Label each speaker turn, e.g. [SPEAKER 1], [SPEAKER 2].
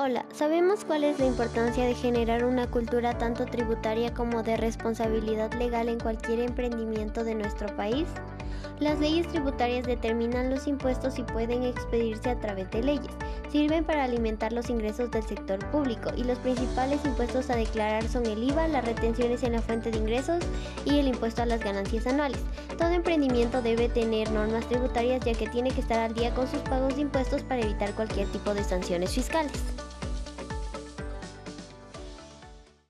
[SPEAKER 1] Hola, ¿sabemos cuál es la importancia de generar una cultura tanto tributaria como de responsabilidad legal en cualquier emprendimiento de nuestro país? Las leyes tributarias determinan los impuestos y pueden expedirse a través de leyes. Sirven para alimentar los ingresos del sector público y los principales impuestos a declarar son el IVA, las retenciones en la fuente de ingresos y el impuesto a las ganancias anuales. Todo emprendimiento debe tener normas tributarias ya que tiene que estar al día con sus pagos de impuestos para evitar cualquier tipo de sanciones fiscales.